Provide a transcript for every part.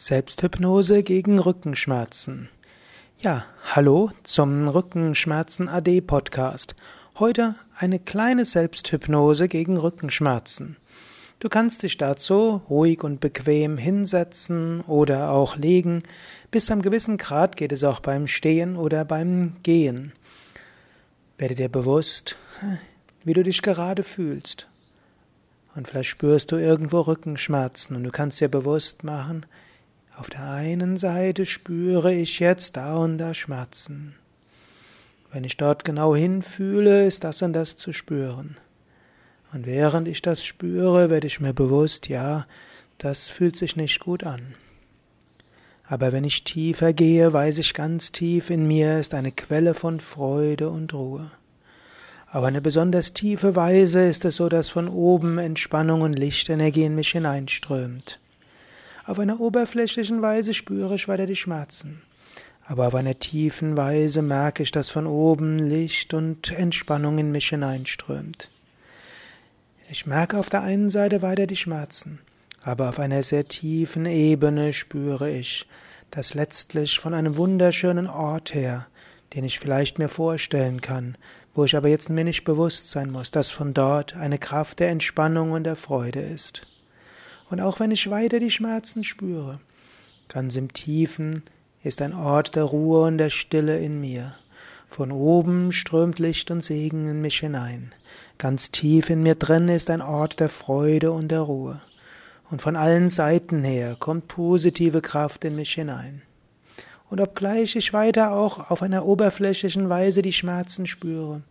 Selbsthypnose gegen Rückenschmerzen. Ja, hallo zum Rückenschmerzen AD Podcast. Heute eine kleine Selbsthypnose gegen Rückenschmerzen. Du kannst dich dazu ruhig und bequem hinsetzen oder auch legen. Bis zu einem gewissen Grad geht es auch beim Stehen oder beim Gehen. Werde dir bewusst, wie du dich gerade fühlst. Und vielleicht spürst du irgendwo Rückenschmerzen und du kannst dir bewusst machen, auf der einen Seite spüre ich jetzt da und da Schmerzen. Wenn ich dort genau hinfühle, ist das und das zu spüren. Und während ich das spüre, werde ich mir bewusst, ja, das fühlt sich nicht gut an. Aber wenn ich tiefer gehe, weiß ich ganz tief in mir ist eine Quelle von Freude und Ruhe. Auf eine besonders tiefe Weise ist es so, dass von oben Entspannung und Lichtenergie in mich hineinströmt. Auf einer oberflächlichen Weise spüre ich weiter die Schmerzen. Aber auf einer tiefen Weise merke ich, dass von oben Licht und Entspannung in mich hineinströmt. Ich merke auf der einen Seite weiter die Schmerzen, aber auf einer sehr tiefen Ebene spüre ich, dass letztlich von einem wunderschönen Ort her, den ich vielleicht mir vorstellen kann, wo ich aber jetzt mir nicht bewusst sein muss, dass von dort eine Kraft der Entspannung und der Freude ist. Und auch wenn ich weiter die Schmerzen spüre, ganz im Tiefen ist ein Ort der Ruhe und der Stille in mir. Von oben strömt Licht und Segen in mich hinein. Ganz tief in mir drin ist ein Ort der Freude und der Ruhe. Und von allen Seiten her kommt positive Kraft in mich hinein. Und obgleich ich weiter auch auf einer oberflächlichen Weise die Schmerzen spüre,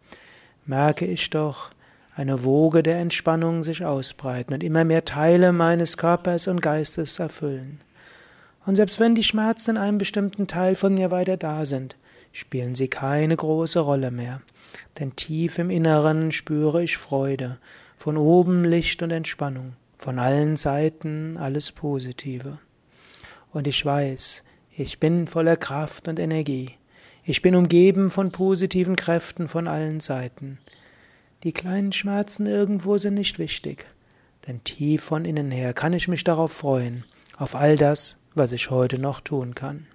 merke ich doch, eine Woge der Entspannung sich ausbreiten und immer mehr Teile meines Körpers und Geistes erfüllen. Und selbst wenn die Schmerzen in einem bestimmten Teil von mir weiter da sind, spielen sie keine große Rolle mehr, denn tief im Inneren spüre ich Freude, von oben Licht und Entspannung, von allen Seiten alles Positive. Und ich weiß, ich bin voller Kraft und Energie. Ich bin umgeben von positiven Kräften von allen Seiten. Die kleinen Schmerzen irgendwo sind nicht wichtig, denn tief von innen her kann ich mich darauf freuen, auf all das, was ich heute noch tun kann.